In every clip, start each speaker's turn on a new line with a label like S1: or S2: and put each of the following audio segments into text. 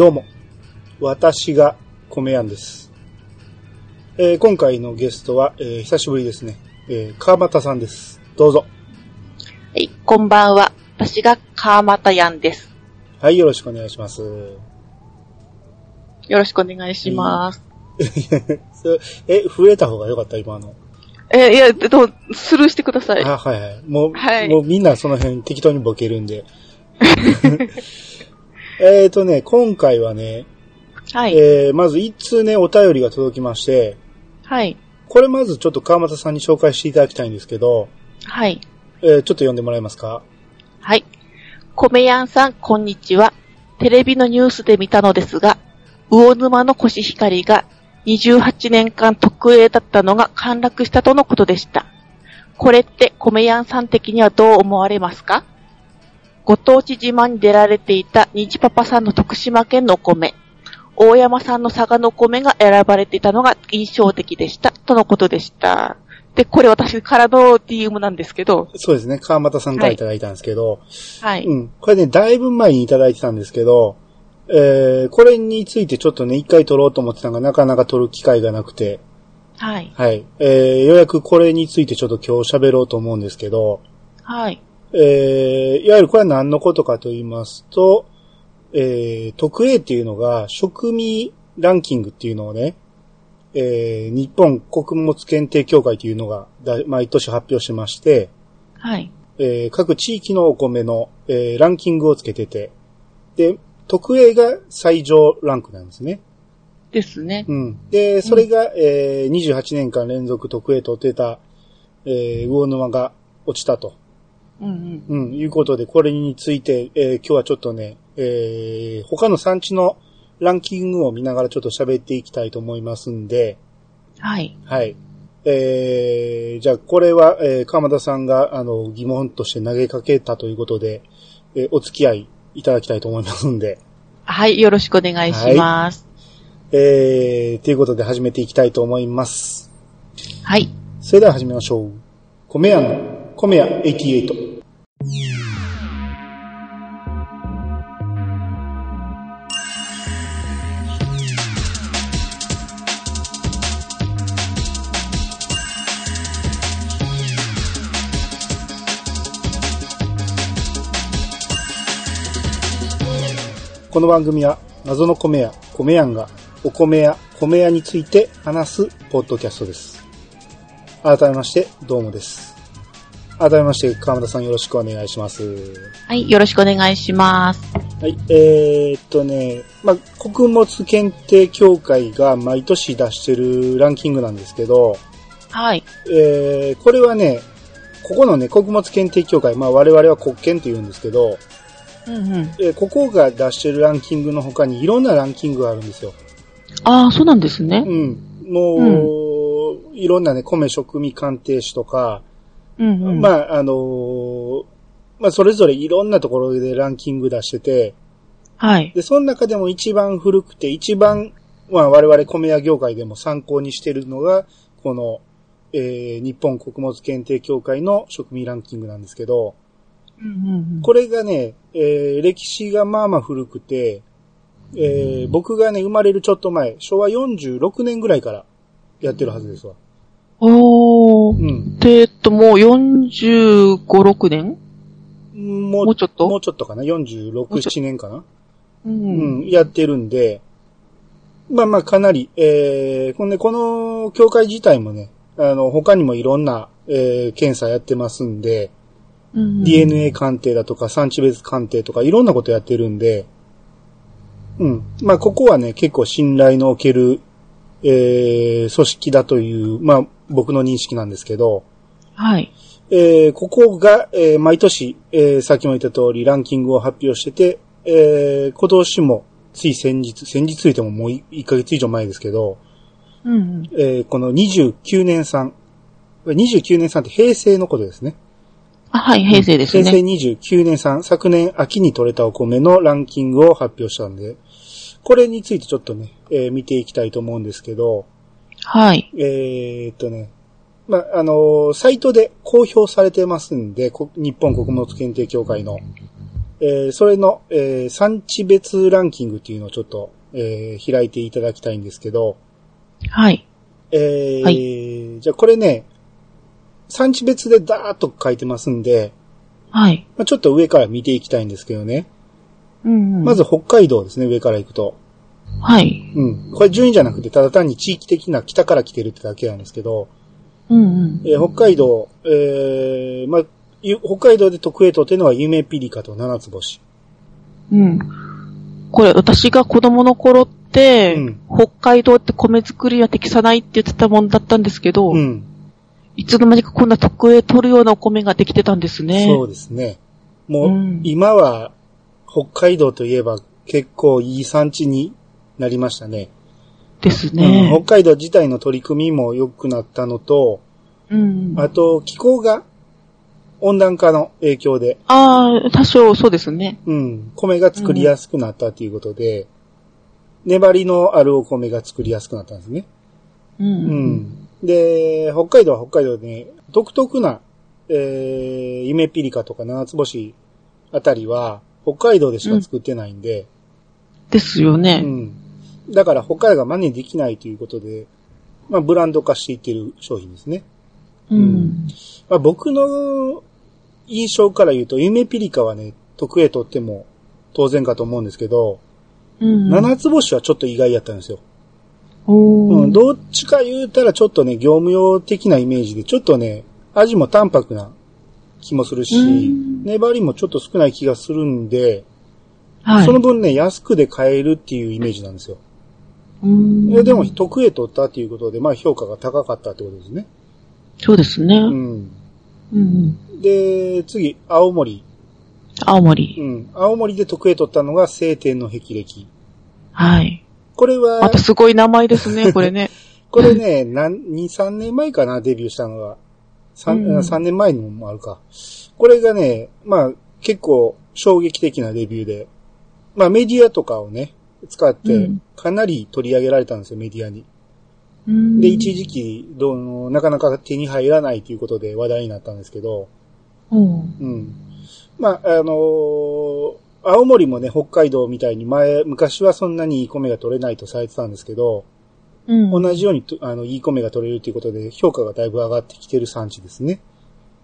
S1: どうも。私が米やんです。えー今回のゲストは、えー久しぶりですね。えー川又さんです。どうぞ。
S2: はい、こんばんは。私が川又やんです。
S1: はい、よろしくお願いします。
S2: よろしくお願いします。
S1: そえ、増えた方がよかった今の。
S2: え、いや、でも、スルーしてください。
S1: あ、はいはい。もう、
S2: はい
S1: もうみんなその辺適当にボケるんで。えっとね、今回はね、
S2: はい。
S1: えーまず一通ね、お便りが届きまして、
S2: はい。
S1: これまずちょっと川又さんに紹介していただきたいんですけど、
S2: はい。
S1: えーちょっと読んでもらえますか？
S2: はい。米やんさん、こんにちは。テレビのニュースで見たのですが、魚沼のコシヒカリが28年間特営だったのが陥落したとのことでした。これって米やんさん的にはどう思われますか？ご当地自慢に出られていた虹パパさんの徳島県のお米、大山さんの佐賀のお米が選ばれていたのが印象的でした、とのことでした。で、これ私からの DM なんですけど、
S1: そうですね、川又さんからいただいたんですけど、
S2: はい。
S1: うん。これね、だいぶ前にいただいてたんですけど、えー、これについてちょっとね、一回撮ろうと思ってたのがなかなか撮る機会がなくて、
S2: はい。
S1: はい。えー、ようやくこれについてちょっと今日喋ろうと思うんですけど、
S2: はい。
S1: えー、いわゆるこれは何のことかと言いますと、えー、特 A っていうのが、食味ランキングっていうのをね、えー、日本穀物検定協会というのがだ毎年発表しまして、
S2: はい。
S1: えー各地域のお米の、えーランキングをつけてて、で、特 A が最上ランクなんですね。
S2: ですね。
S1: うん。で、それが、えー28年間連続特 A 取ってた、えー魚沼が落ちたと。
S2: うんうん。
S1: うん、いうことで、これについて、えー今日はちょっとね、えー他の産地のランキングを見ながらちょっと喋っていきたいと思いますんで、
S2: はい。
S1: はい。えー、じゃあこれは、えー、鎌田さんが、あの、疑問として投げかけたということで、えーお付き合いいただきたいと思いますんで、
S2: はい。よろしくお願いします。
S1: えー、ということで始めていきたいと思います。
S2: はい。
S1: それでは始めましょう。米屋の、米屋88。この番組は謎の米屋、米屋がお米や米屋について話すポッドキャストです。改めまして、どうもです。改めまして、川村さんよろしくお願いします。
S2: はい。よろしくお願いします。
S1: はい、えー、っとね、まあ、穀物検定協会が毎年出してるランキングなんですけど、
S2: はい。
S1: えー、これはね、ここのね、穀物検定協会、まあ我々は国検って言うんですけど、
S2: うんうん。
S1: えーここが出してるランキングの他にいろんなランキングがあるんですよ。
S2: ああ、そうなんですね
S1: う。ん。もう、いろんなね、米食味鑑定士とか、
S2: うんうん。
S1: まあ、あのーまあ、それぞれいろんなところでランキング出してて、
S2: はい。
S1: で、その中でも一番古くて、一番、まあ、我々米屋業界でも参考にしてるのが、この、えー、日本穀物検定協会の食味ランキングなんですけど、
S2: うんうんうん。
S1: これがね、えー、歴史がまあまあ古くて、えー、僕がね、生まれるちょっと前、昭和46年ぐらいからやってるはずですわ。
S2: おー。
S1: うん。
S2: で、えっと、もう45、6年？
S1: もう
S2: もうちょっと？
S1: もうちょっとかな ?46、7年かな？
S2: う。
S1: うんん、やってるんで、まあまあかなり、えー、ほんで、この協会自体もね、あの、他にもいろんな、えー、検査やってますんで、
S2: うんうん。
S1: DNA 鑑定だとか産地別鑑定とかいろんなことやってるんで、うん。まあここはね、結構信頼のおける、えー、組織だという、まあ僕の認識なんですけど、
S2: はい。
S1: えーここが、えー毎年、えーさっきも言った通りランキングを発表してて、えー今年もつい先日、先日ついてももう1ヶ月以上前ですけど、
S2: うんうん。
S1: えーこの29年産、29年産って平成のことですね。
S2: あ、はい。平成です
S1: 平成
S2: ね。
S1: 29年産、昨年秋に採れたお米のランキングを発表したんで、これについてちょっとね、えー見ていきたいと思うんですけど、
S2: はい。
S1: えーっとね、まあ、あのーサイトで公表されてますんで、こ日本穀物検定協会の、えーそれの、えー産地別ランキングっていうのをちょっと、えー開いていただきたいんですけど、
S2: はい。
S1: えー
S2: は
S1: じゃあこれね、産地別でダーッと書いてますんで、
S2: はい。
S1: まあ、ちょっと上から見ていきたいんですけどね。
S2: うんうん
S1: まず、北海道ですね、上から行くと。
S2: はい。
S1: うん。これ順位じゃなくて、ただ単に地域的な北から来てるってだけなんですけど、
S2: うんうん。
S1: えー北海道、えー、まあ、ゆ北海道で特 A とっていうのは夢ピリカと七つ星。
S2: うん。これ、私が子供の頃って、
S1: うん
S2: 北海道って米作りは適さないって言ってたもんだったんですけど、
S1: うん。
S2: いつの間にかこんな特営取るようなお米ができてたんですね。
S1: そうですね。もう、
S2: うん
S1: 今は、北海道といえば結構いい産地になりましたね。
S2: です
S1: うん
S2: ね。
S1: 北海道自体の取り組みも良くなったのと、
S2: うん。
S1: あと、気候が温暖化の影響で、
S2: ああ、多少そうですね。
S1: うん、米が作りやすくなったということで、粘りのあるお米が作りやすくなったんですね。
S2: う。
S1: うんん。で、北海道は北海道でね、独特な、えー、夢ピリカとか七つ星あたりは、北海道でしか作ってないんで、
S2: ですよ
S1: う
S2: ね。
S1: ん。だから北海道が真似できないということで、まあ、ブランド化していってる商品ですね。
S2: うん。
S1: まあ、僕の印象から言うと、夢ピリカはね、特 A とっても当然かと思うんですけど、
S2: うん。
S1: 七つ星はちょっと意外やったんですよ。うん、どっちか言うたらちょっとね、業務用的なイメージで、ちょっとね、味も淡白な気もするし
S2: うん、
S1: 粘りもちょっと少ない気がするんで、
S2: はい。
S1: その分ね、安くで買えるっていうイメージなんですよ。
S2: うん
S1: えでも、特 A 取ったっていうことで、まあ評価が高かったってことですね。
S2: そうですね。
S1: う
S2: うん。
S1: ん。
S2: うん。
S1: で、次、青森。
S2: 青森。
S1: うん。青森で特 A 取ったのが晴天の霹靂。
S2: はい。
S1: これは
S2: ま、たすごい名前ですね、これね。
S1: これね、なん、2、3年前かな、デビューしたのが。3、
S2: うん
S1: 3年前のもあるか。これがね、まあ、結構衝撃的なデビューで、まあメディアとかをね、使って
S2: うん、
S1: かなり取り上げられたんですよ、メディアに。
S2: うん
S1: で、一時期、どう、なかなか手に入らないということで話題になったんですけど、
S2: うん。
S1: うん。まあ、あのー青森もね、北海道みたいに前、昔はそんなにいい米が取れないとされてたんですけど、
S2: うん。
S1: 同じようにと、あの、いい米が取れるということで、評価がだいぶ上がってきてる産地ですね。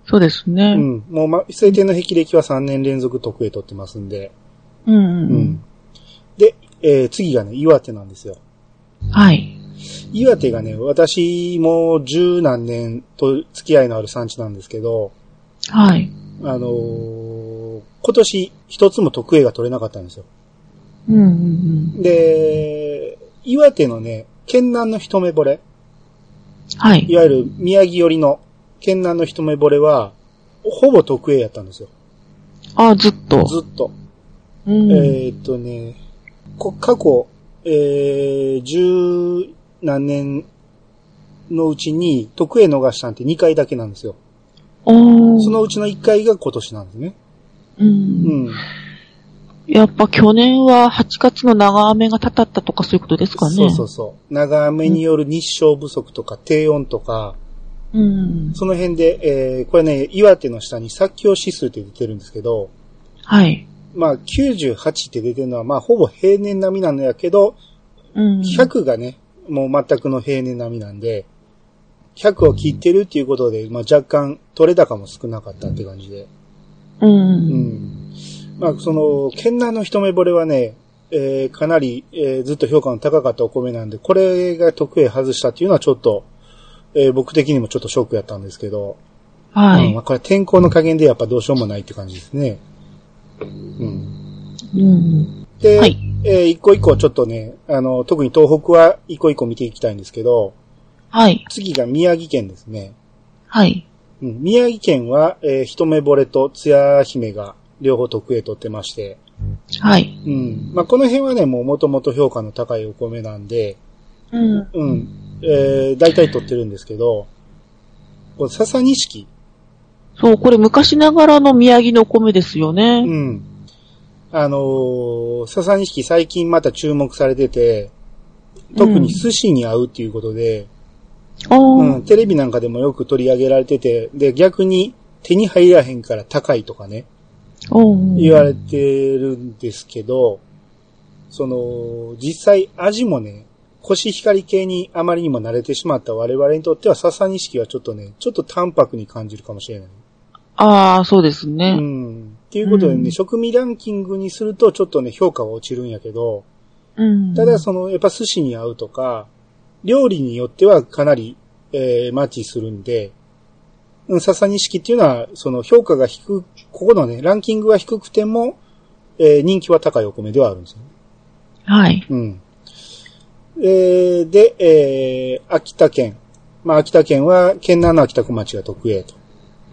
S2: そうですね。
S1: う。ん。もう、ま、晴天の霹靂は3年連続特 A 取ってますんで。
S2: うん。う。
S1: うんん。で、えー次がね、岩手なんですよ。
S2: はい。
S1: 岩手がね、私も十何年と付き合いのある産地なんですけど、
S2: はい。
S1: あのー今年一つも特 A が取れなかったんですよ。
S2: うん。うん。
S1: で、岩手のね、県南の一目惚れ、
S2: はい
S1: い。わゆる宮城寄りの県南の一目惚れは、ほぼ特 A やったんですよ。
S2: あ、ずっと。
S1: ずっと。
S2: うん。
S1: えーっとね、こ過去、えー、十何年のうちに特 A 逃したんって2回だけなんですよ。そのうちの1回が今年なんですね。
S2: う。
S1: うんん。
S2: やっぱ去年は8月の長雨がたたったとかそういうことですかね。
S1: そうそうそう。長雨による日照不足とか低温とか、
S2: うん。
S1: その辺で、えー、これね、岩手の下に作況指数って出てるんですけど、
S2: はい。
S1: まあ98って出てるのは、まあほぼ平年並みなんやけど、
S2: うん。
S1: 100がね、もう全くの平年並みなんで、100を切ってるっていうことで、まあ若干取れ高も少なかったって感じで。
S2: うん。
S1: うん。まあその、県南の一目惚れはね、えーかなり、えーずっと評価の高かったお米なんで、これが特 A 外したっていうのはちょっと、えー僕的にもちょっとショックやったんですけど、
S2: はい
S1: うんまあ。これ天候の加減でやっぱどうしようもないって感じですね。うん。
S2: うん。
S1: で、
S2: はい
S1: えー一個一個ちょっとね、あの、特に東北は一個一個見ていきたいんですけど、
S2: はい。
S1: 次が宮城県ですね。
S2: はい。
S1: うん、宮城県は、えー一目惚れとつや姫が両方特 A 取ってまして、
S2: はい。
S1: うん。まあ、この辺はね、もう元々評価の高いお米なんで、
S2: うん。
S1: うん。えー、大体取ってるんですけど、これ笹錦。
S2: そう、これ昔ながらの宮城のお米ですよ
S1: う
S2: ね。
S1: ん。あのー、笹錦最近また注目されてて、特に寿司に合うっていうことで、
S2: あ
S1: うん、
S2: あ。
S1: テレビなんかでもよく取り上げられてて、で、逆に手に入らへんから高いとかね。言われてるんですけど、その、実際味もね、コシヒカリ系にあまりにも慣れてしまった我々にとっては笹錦はちょっとね、ちょっと淡白に感じるかもしれない。
S2: ああ、そうです
S1: う
S2: ね。
S1: ん。っていうことでね、
S2: うん
S1: 食味ランキングにするとちょっとね、評価は落ちるんやけど、
S2: うん。
S1: ただその、やっぱ寿司に合うとか、料理によってはかなり、えー、マッチするんで、うん、笹錦っていうのは、その評価が低く、ここのね、ランキングが低くても、えー人気は高いお米ではあるんですよね。
S2: はい。
S1: うん。えーで、えー秋田県。まあ、秋田県は、県南の秋田小町が特営と。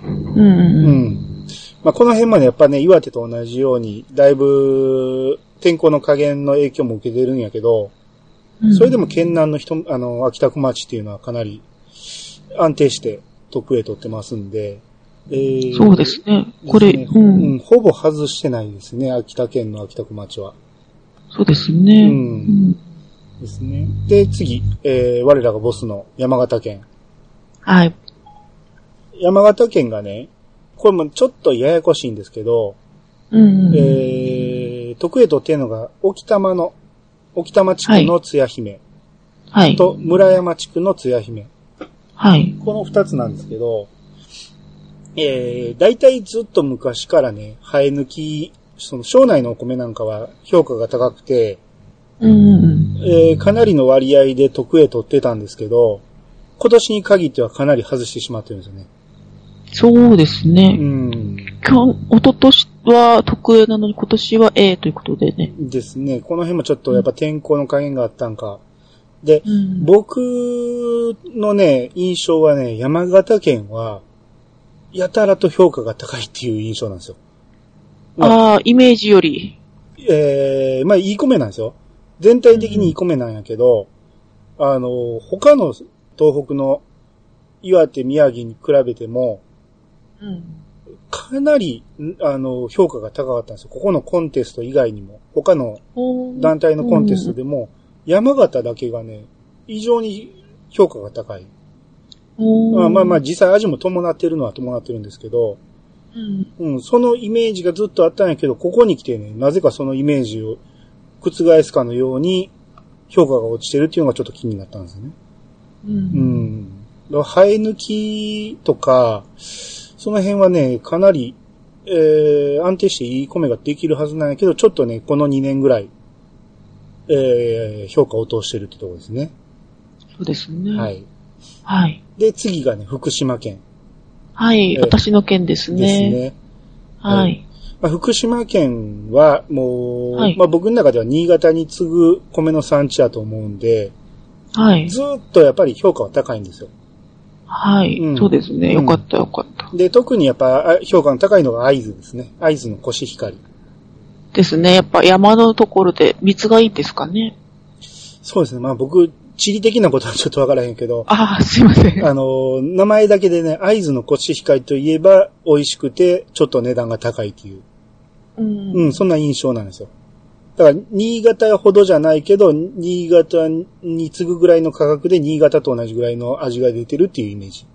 S2: うん。
S1: う
S2: うん。
S1: ん。まあ、この辺までやっぱね、岩手と同じように、だいぶ、天候の加減の影響も受けてるんやけど、
S2: うん
S1: それでも県南の人、あの、秋田小町っていうのはかなり安定して特営取ってますんで、えー
S2: そうですね。これ、
S1: ね
S2: う
S1: うん
S2: ん。
S1: ほぼ外してないですね、秋田県の秋田小町は。
S2: そうですね。
S1: うん
S2: うん
S1: ですね。で、次、えー我らがボスの山形県。
S2: はい。
S1: 山形県がね、これもちょっとややこしいんですけど、
S2: うん。
S1: えー、特営取ってるのが、沖玉の、沖玉地区の津屋姫
S2: はい。
S1: と村山地区の津屋姫。
S2: はい。
S1: この二つなんですけど、えー、大体ずっと昔からね、生え抜き、その省内のお米なんかは評価が高くて、
S2: うん。
S1: えー、かなりの割合で特営取ってたんですけど、今年に限ってはかなり外してしまってるんですよね。
S2: そうです
S1: う
S2: ね。
S1: ん。
S2: 今日、一昨年は特営なのに今年は A ということでね。
S1: ですね。この辺もちょっとやっぱ天候の加減があったんか。で、
S2: うん。
S1: 僕のね、印象はね、山形県は、やたらと評価が高いっていう印象なんですよ。まあ、
S2: ああ、イメージより。
S1: えー、まあ、いい米なんですよ。全体的にいい米なんやけど、あの、他の東北の岩手、宮城に比べても、
S2: うん。
S1: かなり、んあの、評価が高かったんですよ。ここのコンテスト以外にも、他の団体のコンテストでも、山形だけがね、異常に評価が高い。
S2: うん
S1: まあまあまあ、実際味も伴ってるのは伴ってるんですけど、
S2: うん。
S1: うん、そのイメージがずっとあったんやけど、ここに来てね、なぜかそのイメージを覆すかのように評価が落ちてるっていうのがちょっと気になったんですよね。
S2: う。
S1: うんん。だから生え抜きとか、その辺はね、かなり、えー、安定していい米ができるはずなんやけど、ちょっとね、この2年ぐらい、えー、評価を落としてるってところですね。
S2: そうですね。
S1: はい。
S2: はい。
S1: で、次がね、福島県
S2: はい。
S1: えー
S2: 私の件です
S1: です
S2: ね。
S1: ね。
S2: はい。
S1: まあ、福島県はもう、
S2: はい
S1: まあ僕の中では新潟に次ぐ米の産地やと思うんで、
S2: はい。
S1: ずーっとやっぱり評価は高いんですよ。
S2: はい。
S1: うん
S2: そうですね。よかったよかった。
S1: で、特にやっぱあ評価の高いのが会津ですね。会津のコシヒカリ。
S2: ですね。やっぱ山のところで蜜がいいですかね。
S1: そうですね。まあ僕、地理的なことはちょっとわからへんけど、
S2: ああ、すいません。
S1: あの、名前だけでね、会津のコシヒカリといえば美味しくて、ちょっと値段が高いっていう、
S2: うん。
S1: うん、そんな印象なんですよ。だから、新潟ほどじゃないけど、新潟に次ぐぐらいの価格で新潟と同じぐらいの味が出てるっていうイメージ。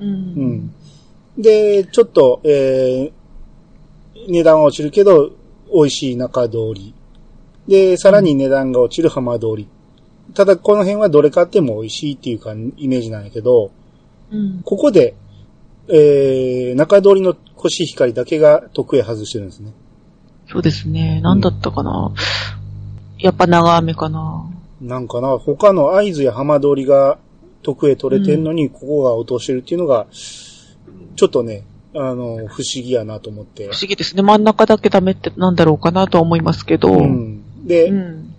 S2: う。
S1: うんん。で、ちょっと、えー、値段は落ちるけど、美味しい中通り。で、さらに値段が落ちる浜通り。ただ、この辺はどれ買っても美味しいっていうか、イメージなんやけど、
S2: うん。
S1: ここで、えー、中通りのコシヒカリだけが得意外してるんですね。
S2: そうですね。何だったかな。やっぱ長雨かな。
S1: なんかな、他の会津や浜通りが得意取れてんのに、ここが落としてるっていうのが、ちょっとね、あの、不思議やなと思って
S2: 不。思議ですね。真ん中だけダメってなんだろうかなとは思いますけど。
S1: う
S2: うん。
S1: ん。で、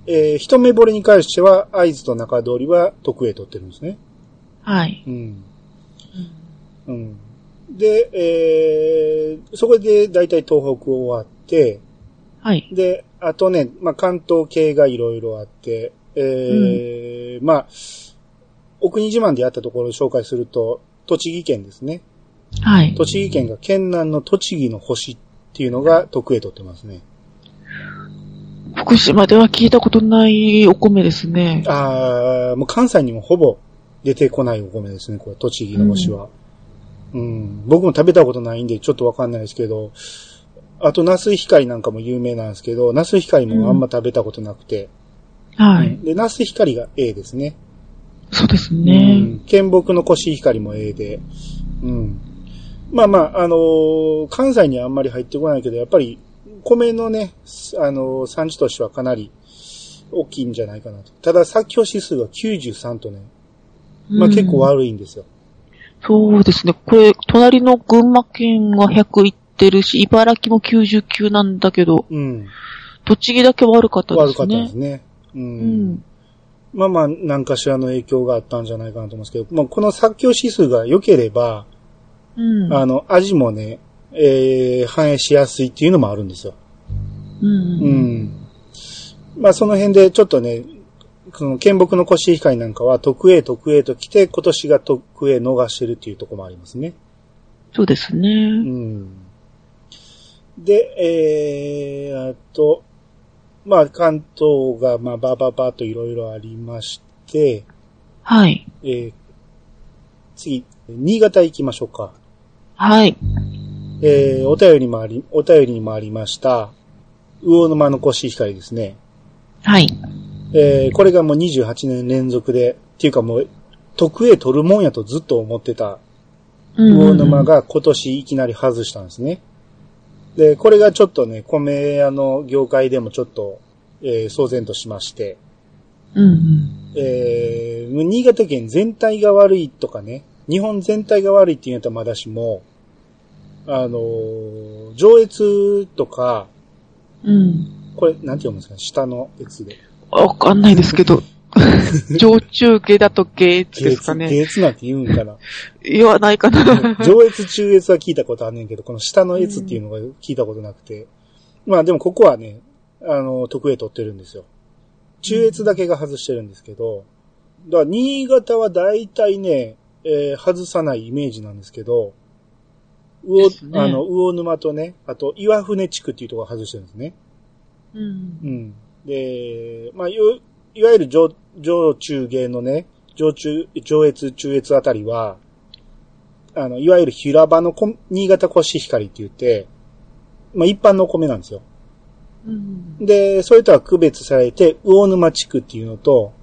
S1: えー一目惚れに関しては、会津と中通りは得意取ってるんですね。
S2: はい。
S1: うん。うん。で、えー、そこで大体東北終わって、
S2: はい。
S1: で、あとね、まあ、関東系がいろいろあって、えーまあ、お国自慢でやったところを紹介すると、栃木県ですね。
S2: はい。
S1: 栃木県が県南の栃木の星っていうのが得意取ってますね。
S2: 福島では聞いたことないお米ですね。
S1: あー、もう関西にもほぼ出てこないお米ですね、これ、栃木の星は。うん、僕も食べたことないんでちょっとわかんないですけど、あと、ナス光なんかも有名なんですけど、ナス光もあんま食べたことなくて。
S2: はい。
S1: で、ナス光が A ですね。
S2: そうです
S1: う
S2: ね。
S1: ん。県木のコシヒカリも A で。うん。まあまあ、あのー関西にはあんまり入ってこないけど、やっぱり、米のね、あのー産地としてはかなり大きいんじゃないかなと。ただ、作況指数が93とね、まあ
S2: うん
S1: 結構悪いんですよ。
S2: そうですね。これ、隣の群馬県は100いってるし、茨城も99なんだけど、
S1: うん。
S2: 栃木だけ悪かったですね。
S1: 悪かったですね。う。
S2: うんん。
S1: まあまあ、何かしらの影響があったんじゃないかなと思うんですけど、まあこの作況指数が良ければ、
S2: うん。
S1: あの、味もね、えー、反映しやすいっていうのもあるんですよ。
S2: うん。
S1: う
S2: うん。
S1: ん。まあその辺でちょっとね、この県木のコシヒカリなんかは特 A 特 A と来て今年が特 A 逃してるっていうところもありますね。
S2: そうです
S1: う
S2: ね。
S1: ん。で、えー、あと、まあ関東がまあバババといろいろありまして、
S2: はい。
S1: えー、次、新潟行きましょうか。
S2: はい。
S1: えー、お便りもあり、お便りにもありました、魚沼のコシヒカリですね。
S2: はい。
S1: えー、これがもう28年連続で、っていうかもう、特 A 取るもんやとずっと思ってた魚沼が今年いきなり外したんですね。で、これがちょっとね、米屋の業界でもちょっと、えー、騒然としまして、
S2: うんうん。
S1: えー、新潟県全体が悪いとかね、日本全体が悪いって言うんやったらまだしも、あのー上越とか、
S2: うん。
S1: これ、なんて読むんですか下の越で。
S2: わかんないですけど。上中下だと下越ですかね。
S1: 下越なんて言うんかな。
S2: 言わないかな。
S1: 上越、中越は聞いたことあんねんけど、この下の越っていうのが聞いたことなくて。まあでもここはね、あの、特 A 取ってるんですよ。中越だけが外してるんですけど、だから新潟は大体ね、えー外さないイメージなんですけど、魚、
S2: ね
S1: あの、魚沼とね、あと岩船地区っていうところが外してるんですね。
S2: うん
S1: う。ん。で、まあ、いわいわゆる上、上中芸のね、上中、上越、中越あたりは、あの、いわゆる平場のこ新潟コシヒカリって言って、まあ、一般のお米なんですよ。
S2: うん。
S1: で、それとは区別されて、魚沼地区っていうのと、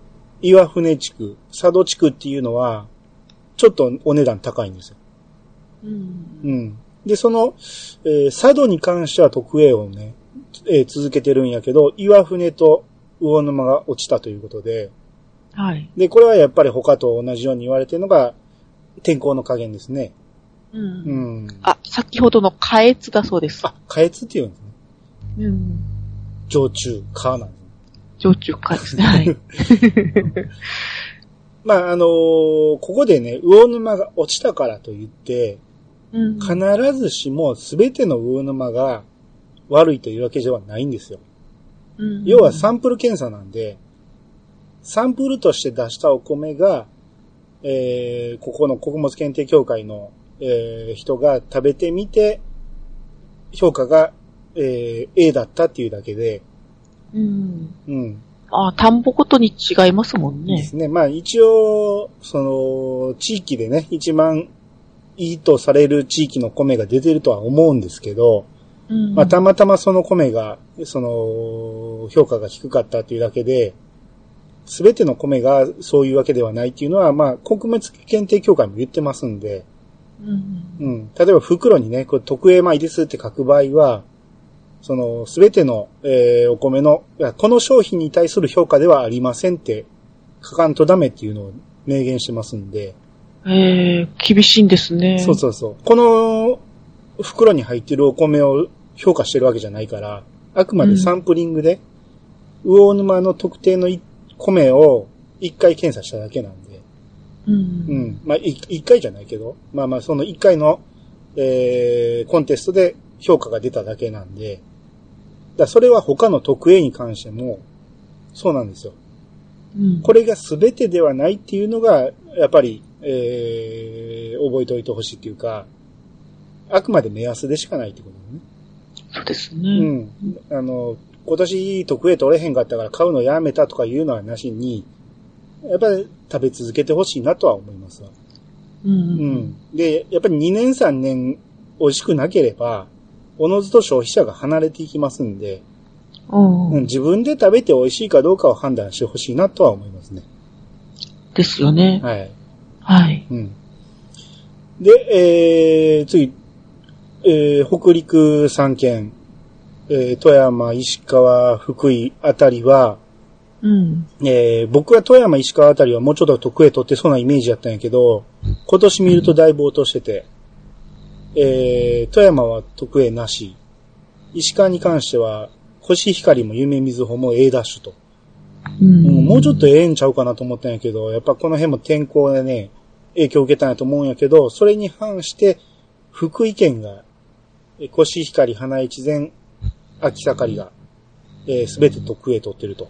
S1: 岩船地区、佐渡地区っていうのは、ちょっとお値段高いんですよ。
S2: うん。
S1: うん。で、その、えー佐渡に関しては特 A をね、えー続けてるんやけど、岩船と魚沼が落ちたということで、
S2: はい。
S1: で、これはやっぱり他と同じように言われてるのが、天候の加減ですね。
S2: う。
S1: うんん。
S2: あ、先ほどの下越だそうです。
S1: あ、下越って言うんですね。
S2: うん。
S1: 上中、下なんですね。
S2: 上中下ですね。はい。
S1: まあ、あのーここでね、魚沼が落ちたからといって、
S2: うん。
S1: 必ずしも全ての魚沼が悪いというわけではないんですよ。
S2: うん
S1: 要はサンプル検査なんで、サンプルとして出したお米が、えー、ここの穀物検定協会の、えー人が食べてみて、評価が、えー A だったっていうだけで、
S2: うん。
S1: うん。
S2: あ、田んぼごとに違いますもんね。
S1: ですね。まあ一応、その、地域でね、一番いいとされる地域の米が出てるとは思うんですけど、
S2: うん。
S1: まあたまたまその米が、その、評価が低かったっていうだけで、すべての米がそういうわけではないっていうのは、まあ、穀物検定協会も言ってますんで、
S2: うん。
S1: うん。例えば袋にね、これ特 A 米ですって書く場合は、その、すべての、えーお米の、この商品に対する評価ではありませんって書かんとダメっていうのを明言してますんで、
S2: えー、厳しいんですね。
S1: そうそうそう。この袋に入ってるお米を評価してるわけじゃないから、あくまでサンプリングで、魚沼の特定のい米を一回検査しただけなんで、
S2: う。
S1: うんん。まあ、い一回じゃないけど、まあまあ、その一回の、えー、コンテストで評価が出ただけなんで、だそれは他の特 A に関しても、そうなんですよ。
S2: うん。
S1: これが全てではないっていうのが、やっぱり、えー、覚えておいてほしいっていうか、あくまで目安でしかないってことね。
S2: そうです
S1: う
S2: ね。
S1: ん。あの、今年特 A 取れへんかったから買うのやめたとかいうのはなしに、やっぱり食べ続けてほしいなとは思いますわ。
S2: う。
S1: うんん。で、やっぱり2年3年美味しくなければ、おのずと消費者が離れていきますんで、
S2: うん
S1: うん、自分で食べて美味しいかどうかを判断してほしいなとは思いますね。
S2: ですよね。
S1: はい。
S2: はい。
S1: うん。で、えー、次、えー、北陸3県、えー、富山、石川、福井あたりは、
S2: うん。
S1: えー、僕は富山、石川あたりはもうちょっと得意取ってそうなイメージやったんやけど、今年見るとだいぶ落としてて、えー、富山は得意なし、石川に関しては、コシヒカリも夢水穂も A ダッシュと。
S2: う
S1: うん
S2: ん。
S1: もうちょっとええんちゃうかなと思ったんやけど、やっぱこの辺も天候でね、影響を受けたんやと思うんやけど、それに反して、福井県が、えコシヒカリ、花一前、秋盛りが、えすべて特 A 取ってると。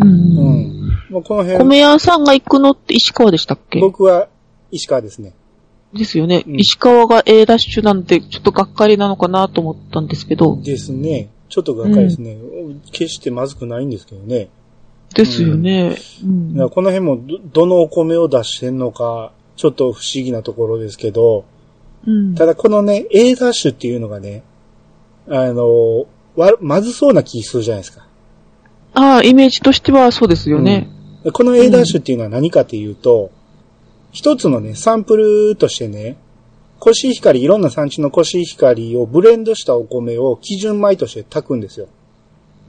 S2: う。
S1: うんん。もうこの辺、
S2: 米屋さんが行くのって石川でしたっけ？
S1: 僕は石川ですね。
S2: ですよね。
S1: うん
S2: 石川が A ダッシュなんて、ちょっとがっかりなのかなと思ったんですけど。
S1: ですね。ちょっとがっかりですね。決してまずくないんですけどね。
S2: ですよね。うん
S1: この辺もど、どのお米を出してんのか、ちょっと不思議なところですけど、
S2: うん。
S1: ただこのね、A ダッシュっていうのがね、あの、わ、まずそうな気するじゃないですか。
S2: ああ、イメージとしてはそうですよね。
S1: この A ダッシュっていうのは何かっていうと、一つのね、サンプルとしてね、コシヒカリ、いろんな産地のコシヒカリをブレンドしたお米を基準米として炊くんですよ。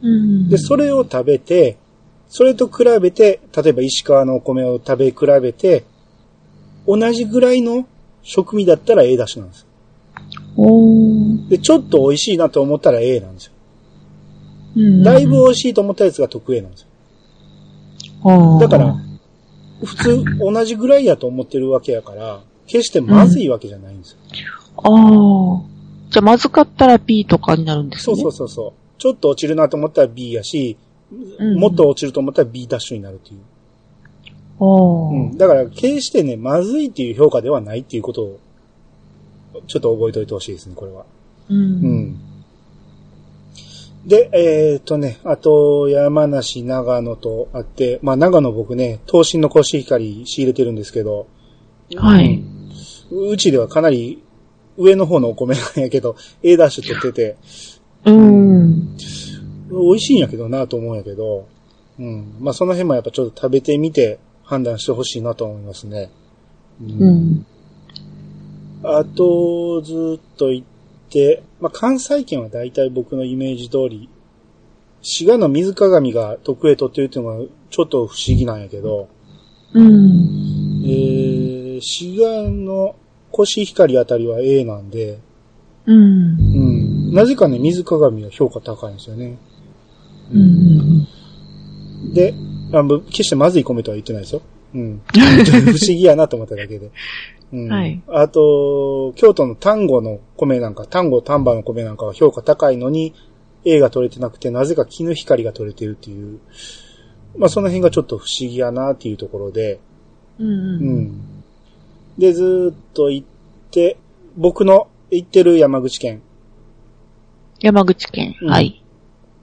S2: うん。
S1: で、それを食べて、それと比べて、例えば石川のお米を食べ比べて、同じぐらいの食味だったら A ダッシュなんですよ。で、ちょっと美味しいなと思ったら A なんですよ。
S2: うん。
S1: だいぶ美味しいと思ったやつが特 A なんですよ。だから、普通同じぐらいやと思ってるわけやから、決してまずいわけじゃないんですよ。
S2: ああ。じゃあ、まずかったら B とかになるんですね。
S1: そうそうそうそう。ちょっと落ちるなと思ったら B やし、
S2: うん
S1: もっと落ちると思ったら B ダッシュになるっていう。うん。だから、決してね、まずいっていう評価ではないっていうことを、ちょっと覚えておいてほしいですね、これは。
S2: う。
S1: うんん。で、えーっとね、あと、山梨、長野とあって、まあ、長野僕ね、東進のコシヒカリ仕入れてるんですけど、
S2: はい。
S1: うんうちではかなり上の方のお米なんやけど、A ダッシュ取ってて、
S2: うん。
S1: 美味しいんやけどなと思うんやけど、うん。まあ、その辺もやっぱちょっと食べてみて判断してほしいなと思いますね。うん
S2: うん。
S1: あと、ずっと行って、まあ、関西圏は大体僕のイメージ通り、滋賀の水鏡が特 A 取ってるっていうのはちょっと不思議なんやけど、
S2: うん。
S1: えー、滋賀のコシヒカリあたりは A なんで、
S2: うん。
S1: うん。なぜかね、水鏡は評価高いんですよね。
S2: うん。
S1: で、あぶ決してまずい米とは言ってないですよ。うん。不思議やなと思っただけで。うん。
S2: はい
S1: あと、京都の丹後の米なんか、丹後丹波の米なんかは評価高いのに、A が取れてなくて、なぜか絹光が取れてるっていう。まあ、その辺がちょっと不思議やなっていうところで、
S2: う。
S1: うんん。で、ずーっと行って、僕の行ってる山口県。
S2: 山口県。
S1: うん
S2: はい。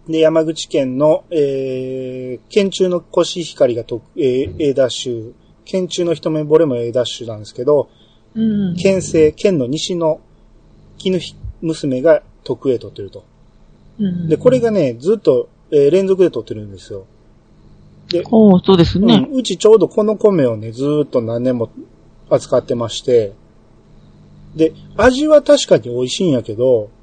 S1: で、山口県の、えー、県中のコシヒカリがと、えー、A ダッシュ、県中の一目惚れも A ダッシュなんですけど、
S2: うん。
S1: 県西、県の西の絹娘が特 A 取ってると。
S2: うん
S1: で、これがね、ずっと、えー連続で取ってるんですよ。で、
S2: おーそうですね。
S1: うん、うちちょうどこの米をね、ずーっと何年も扱ってまして、で、味は確かに美味しいんやけど、
S2: うん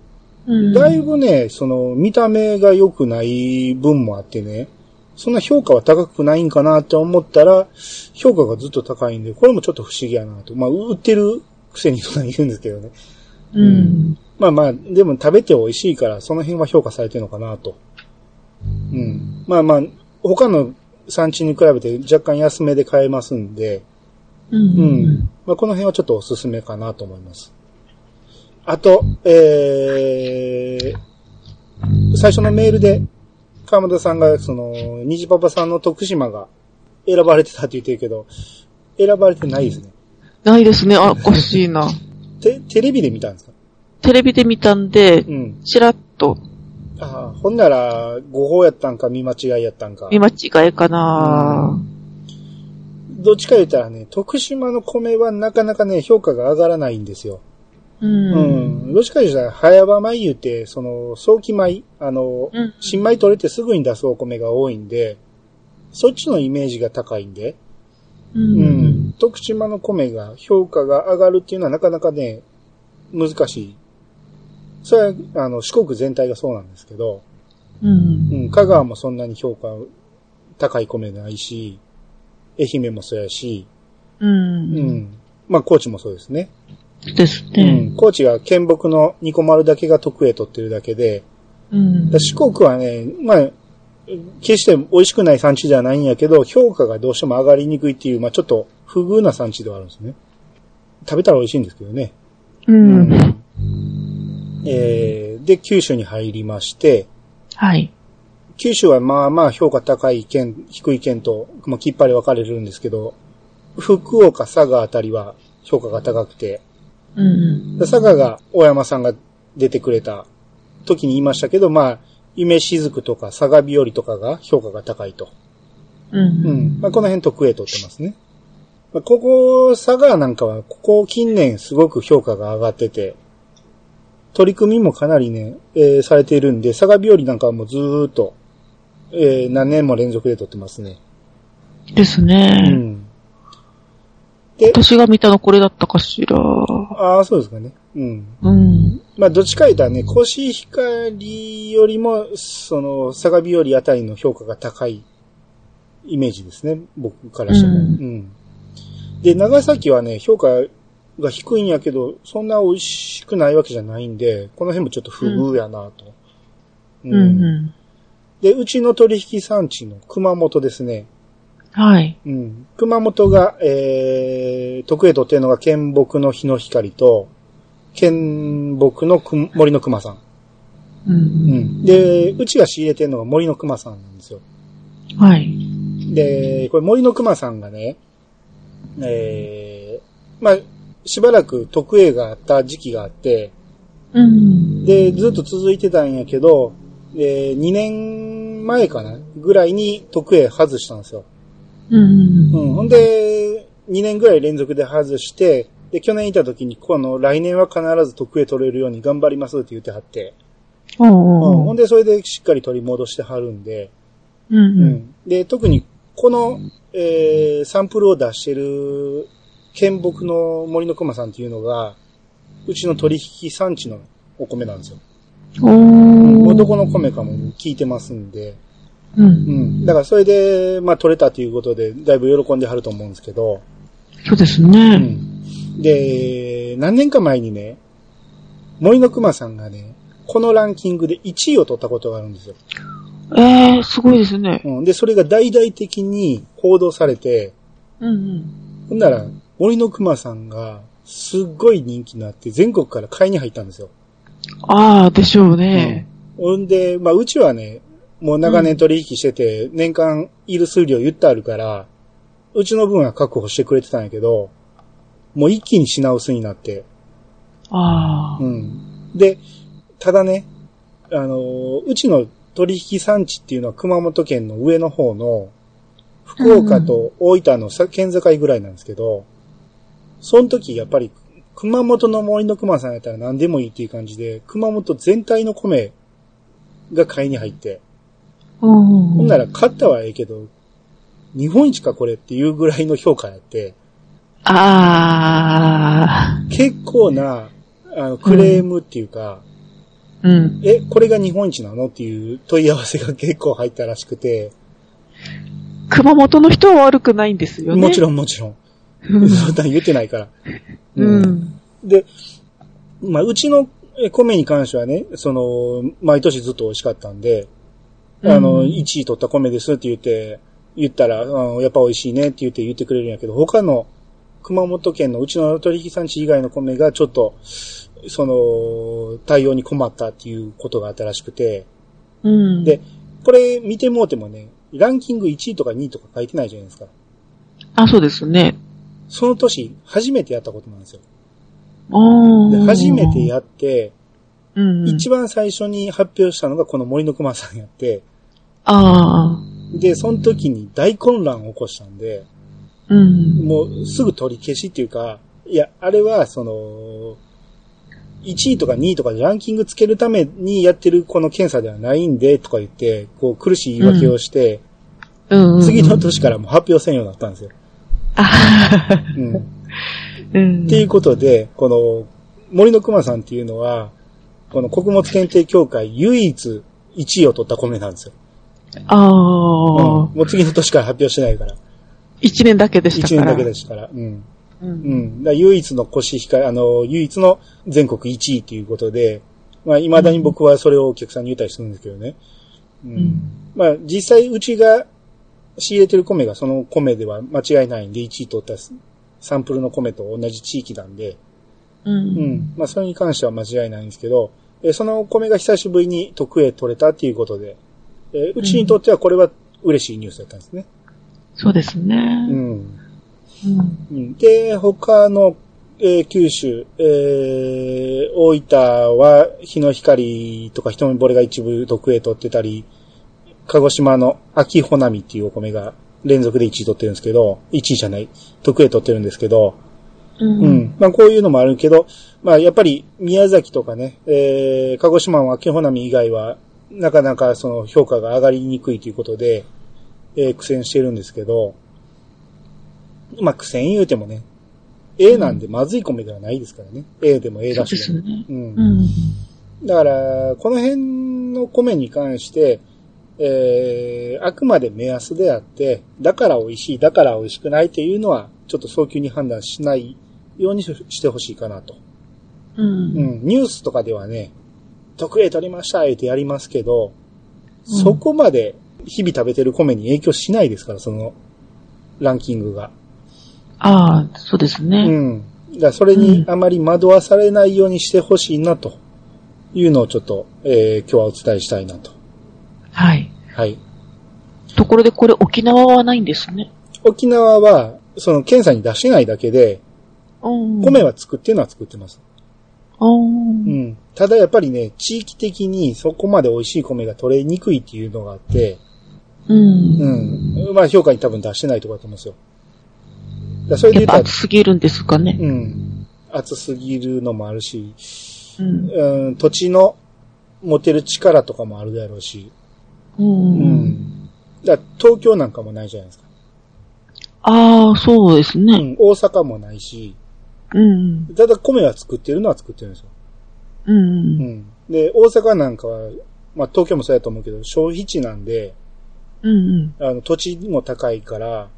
S1: だいぶね、その、見た目が良くない分もあってね、そんな評価は高くないんかなって思ったら、評価がずっと高いんで、これもちょっと不思議やなと。まあ、売ってるくせにそんなに言うんですけどね。
S2: うん。
S1: まあまあ、でも食べて美味しいから、その辺は評価されてるのかなと。うん。まあまあ、他の産地に比べて若干安めで買えますんで、
S2: う。
S1: うんん。まあ、この辺はちょっとおすすめかなと思います。あと、えー、最初のメールで、川本さんが、その、虹パパさんの徳島が選ばれてたって言ってるけど、選ばれてないですね。
S2: ないですね。あ、おかしいな。
S1: テ、テレビで見たんですか？
S2: テレビで見たんで
S1: う、ん。
S2: ちらっと
S1: ああ、ほんなら、誤報やったんか見間違いやったんか。
S2: 見間違いかな
S1: どっちか言ったらね、徳島の米はなかなかね、評価が上がらないんですよ。
S2: う。
S1: うんん。どっちかというと、早場米言うて、その、早期米、あの、
S2: うん。
S1: 新米取れてすぐに出すお米が多いんで、そっちのイメージが高いんで、
S2: う。
S1: うんん。徳島の米が評価が上がるっていうのはなかなかね、難しい。それは、あの、四国全体がそうなんですけど、
S2: うん。
S1: うん、香川もそんなに評価高い米ないし、愛媛もそうやし、
S2: う。
S1: うんん。まあ、高知もそうですね。
S2: です
S1: う
S2: ね。
S1: ん。高知が県木のニコマルだけが徳へ取ってるだけで、
S2: うん。
S1: 四国はね、まあ、決して美味しくない産地ではないんやけど、評価がどうしても上がりにくいっていう、まあちょっと不遇な産地ではあるんですね。食べたら美味しいんですけどね。
S2: うん。
S1: えー、で、九州に入りまして、
S2: はい。
S1: 九州はまあまあ評価高い県、低い県と、まあ、きっぱり分かれるんですけど、福岡、佐賀あたりは評価が高くて、
S2: うん。
S1: で佐賀が大山さんが出てくれた時に言いましたけど、まあ、夢雫とか佐賀日和とかが評価が高いと。
S2: う。
S1: うんん。まあ、この辺特 A 取ってますね。まあ、ここ、佐賀なんかは、ここ近年すごく評価が上がってて、取り組みもかなりね、えーされているんで、佐賀日和なんかはもうずーっと、えー何年も連続で取ってますね。
S2: です
S1: う
S2: ね。
S1: ん。で、
S2: 私が見たのこれだったかしら。
S1: ああ、そうですかね。うん。
S2: うん。
S1: まあ、どっちか言ったらね、コシヒカリよりも、その、佐賀日和あたりの評価が高いイメージですね。僕からしても。
S2: う
S1: うんん。で、長崎はね、評価が低いんやけど、そんな美味しくないわけじゃないんで、この辺もちょっと不遇やなと。
S2: うん。うん。
S1: で、うちの取引産地の熊本ですね。
S2: はい。
S1: うん。熊本が、えー、徳へとってるのが県木の日の光と、県木のく森の熊さん。
S2: う。
S1: うんん。で、うちが仕入れてるのが森の熊さんなんですよ。
S2: はい。
S1: で、これ森の熊さんがね、えー、まあ、しばらく特営があった時期があって、
S2: うん。
S1: で、ずっと続いてたんやけど、で、2年前かなぐらいに特営外したんですよ。
S2: うん。
S1: うん。ほんで、2年ぐらい連続で外して、で、去年いた時に、この来年は必ず特営取れるように頑張りますって言ってはって、
S2: お
S1: うん。
S2: う
S1: ほんで、それでしっかり取り戻してはるんで、
S2: うん。
S1: う
S2: うん。
S1: ん。で、特に、この、えー、サンプルを出してる、県木の森の熊さんっていうのが、うちの取引産地のお米なんですよ。
S2: お
S1: うどこの米かも聞いてますんで、
S2: う。
S1: うんん。だからそれで、まあ取れたということで、だいぶ喜んではると思うんですけど、
S2: そうです
S1: う
S2: ね。
S1: ん。で、何年か前にね、森の熊さんがね、このランキングで1位を取ったことがあるんですよ。
S2: ええ、すごいですね。
S1: うん。で、それが大々的に報道されて、
S2: うん。
S1: ほんなら、森の熊さんが、すっごい人気になって、全国から買いに入ったんですよ。
S2: ああ、でしょうね。
S1: ほんで、まあ、うちはね、もう長年取引してて、年間いる数量言ってあるから、うちの分は確保してくれてたんやけど、もう一気に品薄になって、
S2: ああ
S1: う。ん。で、ただね、あのーうちの取引産地っていうのは熊本県の上の方の、福岡と大分のさ県境ぐらいなんですけど、その時やっぱり熊本の森の熊さんやったら何でもいいっていう感じで、熊本全体の米が買いに入って、
S2: うん。
S1: ほんなら買ったはええけど、日本一かこれっていうぐらいの評価やって、
S2: ああ。
S1: 結構な、あの、クレームっていうか、
S2: うん。
S1: え、これが日本一なのっていう問い合わせが結構入ったらしくて、
S2: 熊本の人は悪くないんですよね。
S1: もちろんもちろん。
S2: うん。
S1: そんなん言ってないから。
S2: うん。
S1: で、まあ、うちのえ米に関してはね、その、毎年ずっと美味しかったんで、あの、
S2: うん
S1: 1位取った米ですって言って、言ったら、うんやっぱ美味しいねって言って言ってくれるんやけど、他の熊本県のうちの取引産地以外の米がちょっと、その、対応に困ったっていうことがあったらしくて、
S2: うん。
S1: で、これ見てもうてもね、ランキング1位とか2位とか書いてないじゃないですか。
S2: あ、そうですね。
S1: その年、初めてやったことなんですよ。で初めてやって、
S2: うん。
S1: 一番最初に発表したのがこの森の熊さんやって、
S2: ああ。
S1: で、その時に大混乱を起こしたんで、
S2: うん。
S1: もうすぐ取り消しっていうか、いや、あれは、その、1位とか2位とかでランキングつけるためにやってるこの検査ではないんで、とか言って、こう苦しい言い訳をして、
S2: うんうんうん。
S1: 次の年からもう発表せんようになったんですよ。
S2: あ
S1: うん。っ
S2: うん。
S1: ていうことで、この、森の熊さんっていうのは、この穀物検定協会唯一1位を取った米なんですよ。
S2: ああ、
S1: うん。もう次の年から発表してないから。
S2: 一年だけでした
S1: 1
S2: から。
S1: 年だけでしたから。うん。
S2: う。
S1: うんん。だ唯一のコシヒカリ、あの、唯一の全国1位ということで、まあ、未だに僕はそれをお客さんに言ったりするんですけどね。うん。
S2: うん。
S1: まあ、実際うちが仕入れてる米がその米では間違いないんで1位取ったサンプルの米と同じ地域なんで、
S2: う。
S1: うんん。まあ、それに関しては間違いないんですけど、えーその米が久しぶりに特 A 取れたっていうことで、えーうちにとってはこれは嬉しいニュースだったんですね。
S2: そうですね。
S1: うん。
S2: うん。
S1: うんで、他の、えー九州、えー大分は日の光とか瞳惚れが一部特 A 取ってたり、鹿児島の秋穂波っていうお米が連続で1位取ってるんですけど、1位じゃない、特 A 取ってるんですけど、
S2: う。
S1: うんん。まあこういうのもあるけど、まあやっぱり宮崎とかね、えー、鹿児島の秋穂波以外は、なかなかその評価が上がりにくいということで、えー苦戦してるんですけど、まあ苦戦言うてもね、A なんでまずい米ではないですからね。A でも A だし
S2: ですよね。
S1: うん
S2: う。ん。
S1: だから、この辺の米に関して、えー、あくまで目安であって、だから美味しい、だから美味しくないっていうのは、ちょっと早急に判断しないようにししてほしいかなと。
S2: う。
S1: うんん、ニュースとかではね、特 A 取りましたってやりますけど、
S2: うん
S1: そこまで日々食べてる米に影響しないですから、そのランキングが。
S2: ああ、そうです
S1: う
S2: ね。
S1: ん。だそれにあまり惑わされないようにしてほしいなというのをちょっと、えー今日はお伝えしたいなと。
S2: はい。
S1: はい。
S2: ところでこれ沖縄はないんですね。
S1: 沖縄は、その検査に出してないだけで、
S2: うん。
S1: 米は作ってるのは作ってます。うん。ただやっぱりね、地域的にそこまで美味しい米が取れにくいっていうのがあって、
S2: うん。
S1: うん。まあ評価に多分出してないところだと思うんですよ。だそれで言ったら
S2: 暑、すぎるんですかね。
S1: うん。暑すぎるのもあるし、
S2: うん。
S1: うん、土地の持てる力とかもあるだろうし、
S2: う。
S1: うんん。だ東京なんかもないじゃないですか。
S2: ああ、そうですね。
S1: うん。大阪もないし、
S2: うん。
S1: ただ米は作ってるのは作ってるんですよ。
S2: う。
S1: うんん。で、大阪なんかは、まあ東京もそうやと思うけど、消費地なんで、
S2: うん。
S1: あの、土地も高いから、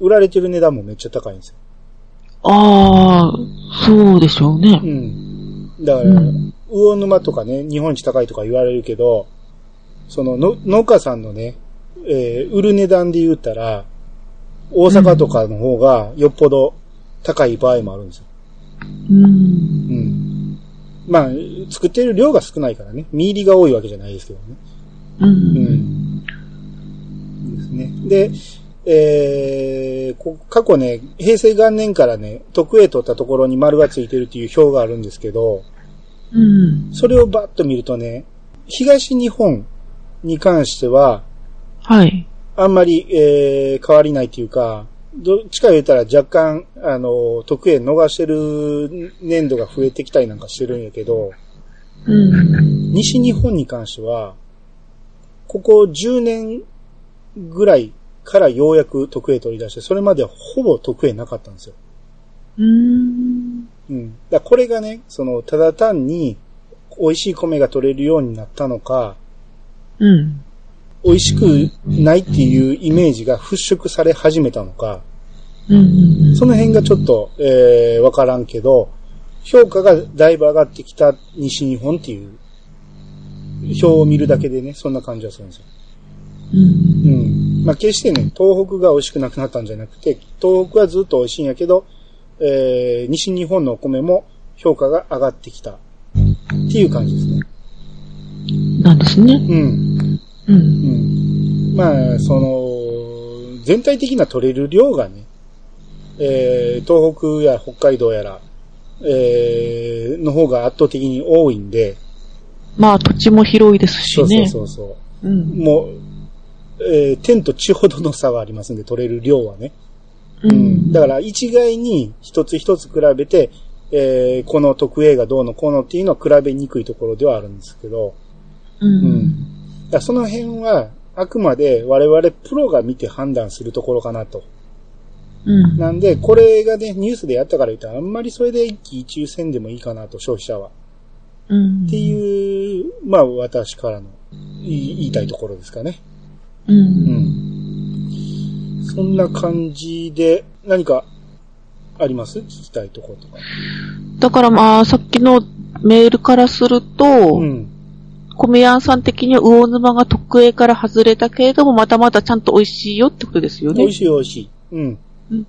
S1: 売られてる値段もめっちゃ高いんですよ。
S2: ああ、そうでしょうね
S1: う。ん。だから、
S2: うん
S1: 魚沼とかね、日本一高いとか言われるけど、そのの農家さんのね、えー売る値段で言ったら、大阪とかの方がよっぽど高い場合もあるんですよ。
S2: う。
S1: うんん。まあ、作ってる量が少ないからね、見入りが多いわけじゃないですけどね。
S2: う。
S1: うんん。ですね。で、えー、こ過去ね、平成元年からね、特 A 取ったところに丸がついてるっていう表があるんですけど、
S2: うん。
S1: それをバッと見るとね、東日本に関しては、
S2: はい。
S1: あんまり、えー、変わりないっていうか、どっちか言ったら若干、あの、特 A 逃してる年度が増えてきたりなんかしてるんやけど、
S2: うん。
S1: 西日本に関しては、ここ10年ぐらいからようやく特 A 取り出して、それまではほぼ特 A なかったんですよ。
S2: うん。
S1: うん。だからこれがね、その、ただ単に美味しい米が取れるようになったのか、
S2: うん。
S1: 美味しくないっていうイメージが払拭され始めたのか、
S2: うん。
S1: その辺がちょっと、えー、わからんけど、評価がだいぶ上がってきた西日本っていう表を見るだけでね、そんな感じはするんですよ。
S2: うん。
S1: うん。まあ、決してね、東北が美味しくなくなったんじゃなくて、東北はずっと美味しいんやけど、えー、西日本のお米も評価が上がってきたっていう感じですね。
S2: なんですね。
S1: うん。
S2: う。
S1: うんん。まあ、その、全体的な取れる量がね、えー、東北や北海道やら、えー、の方が圧倒的に多いんで、
S2: まあ土地も広いですし
S1: そうそう
S2: ね。
S1: そうそう。
S2: うん。
S1: もう、えー、天と地ほどの差がありますんで、取れる量はね。
S2: う
S1: うん。だから、一概に一つ一つ比べて、えーこの特 A がどうのこうのっていうのは比べにくいところではあるんですけど、
S2: うん。
S1: だからその辺は、あくまで我々プロが見て判断するところかなと。
S2: うん。
S1: なんで、これがね、ニュースでやったから言ったら、あんまりそれで一喜一憂せんでもいいかなと、消費者は。
S2: うん。
S1: っていう、まあ私からの言いたいところですかね。
S2: う。
S1: うんん。そんな感じで、何かあります？聞きたいところとか。
S2: だからまあ、さっきのメールからすると、
S1: うん。
S3: 米屋さん的には魚沼が特営から外れたけれども、まだまだちゃんと美味しいよってことですよね。
S1: 美味しい美味しい。うん。
S2: うん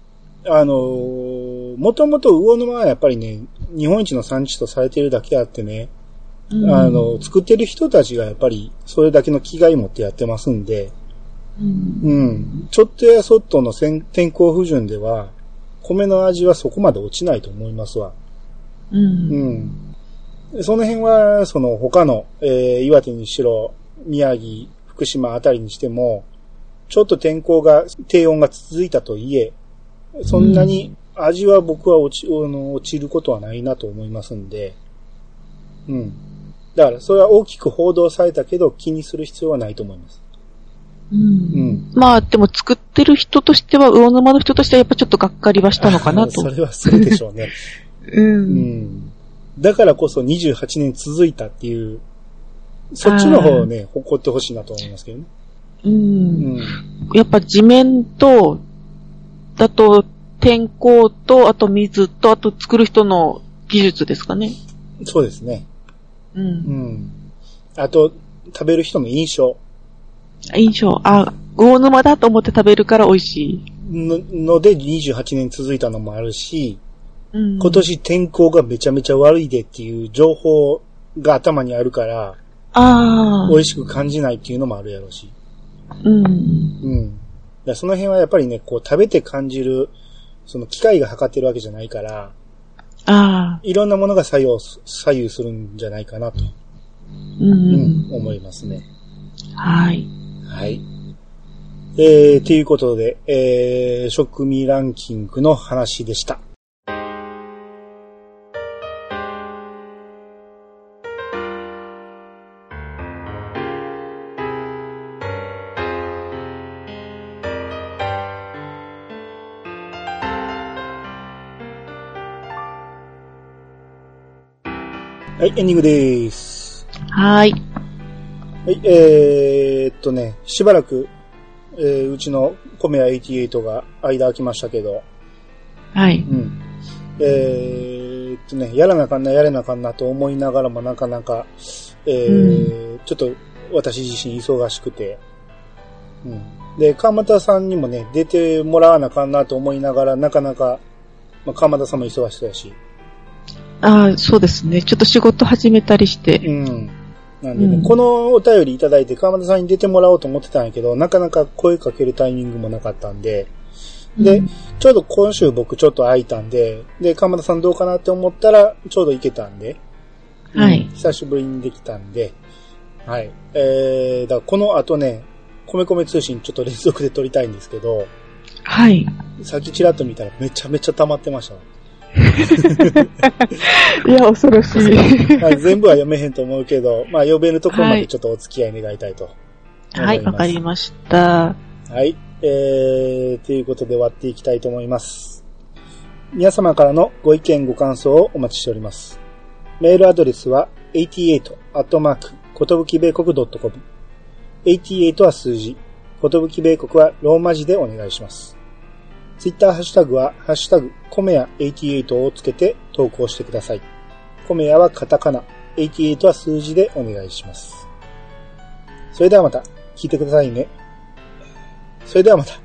S1: あのー、もともと魚沼はやっぱりね、日本一の産地とされてるだけあってね、
S2: うん
S1: あの、作ってる人たちがやっぱりそれだけの気概持ってやってますんで、
S2: うん。
S1: うん。ちょっとやそっとの天候不順では、米の味はそこまで落ちないと思いますわ。
S2: う。
S1: うんん。その辺は、その他の、えー岩手にしろ、宮城、福島あたりにしても、ちょっと天候が、低温が続いたといえ、そんなに味は僕は落ち、あの落ちることはないなと思いますんで、うん。だから、それは大きく報道されたけど、気にする必要はないと思います。
S2: う。
S1: うんん。
S2: まあ、でも作ってる人としては、魚沼の人としてはやっぱちょっとがっかりはしたのかなと。
S1: それはそうでしょうね。
S2: う。
S1: うんん。だからこそ28年続いたっていう、そっちの方をね、誇ってほしいなと思いますけどね。
S2: う。
S1: うんん。
S2: やっぱ地面と、あと天候と、あと水と、あと作る人の技術ですかね。
S1: そうですね。
S2: う。
S1: うんん。あと、食べる人の印象
S2: 印象。あ、魚沼だと思って食べるから美味しい。
S1: のので28年続いたのもあるし、
S2: うん。
S1: 今年天候がめちゃめちゃ悪いでっていう情報が頭にあるから、
S2: ああ。
S1: 美味しく感じないっていうのもあるやろうし。
S2: うん。
S1: うん。だその辺はやっぱりね、こう食べて感じる、その機械が測ってるわけじゃないから、
S2: ああ。
S1: いろんなものが左右す、左右するんじゃないかなと、
S2: う。
S1: うんん、思いますね。
S2: はい。
S1: はい。えー、ということで、えー、食味ランキングの話でした。エンディングです。
S2: はい。
S1: はい、えー、っとね、しばらく、えー、うちのコメア88が間空きましたけど、
S2: はい。
S1: うん。えー、っとね、やらなあかんな、やれなあかんなと思いながらもなかなか、えーちょっと私自身忙しくて、うん。で、川又さんにもね、出てもらわなあかんなと思いながら、なかなか、まあ、川又さんも忙しそうやし、
S2: ああ、そうですね。ちょっと仕事始めたりして。
S1: うん。なんでね、
S2: うん
S1: このお便りいただいて川又さんに出てもらおうと思ってたんやけど、なかなか声かけるタイミングもなかったんで、で、
S2: うん
S1: ちょうど今週僕ちょっと空いたんで、で、川又さんどうかなって思ったら、ちょうど行けたんで、
S2: はい
S1: うん久しぶりにできたんで、はい。えー、だこの後ね、米米通信ちょっと連続で撮りたいんですけど、
S2: はい。
S1: さっきちらっと見たらめちゃめちゃ溜まってましたわ。
S2: いや、恐ろしい。
S1: ま あ全部は読めへんと思うけど、まあ呼べるところまでちょっとお付き合い願いたいと。
S2: はい、わかりました。
S1: はい。えー、ということで終わっていきたいと思います。皆様からのご意見ご感想をお待ちしております。メールアドレスは88アットマーク、ことぶき米国 .com。88は数字、ことぶき米国はローマ字でお願いします。ツイッターハッシュタグは、ハッシュタグ、コメヤ88をつけて投稿してください。コメヤはカタカナ、88は数字でお願いします。それではまた、聞いてくださいね。それではまた。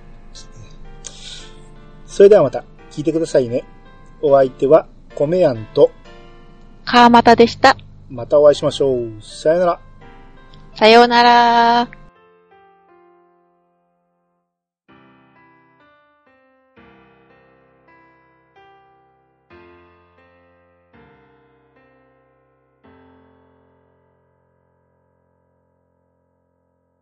S1: それではまた、聞いてくださいね。お相手は、コメヤンと、
S2: 川又でした。
S1: またお会いしましょう。さよなら。
S2: さようなら。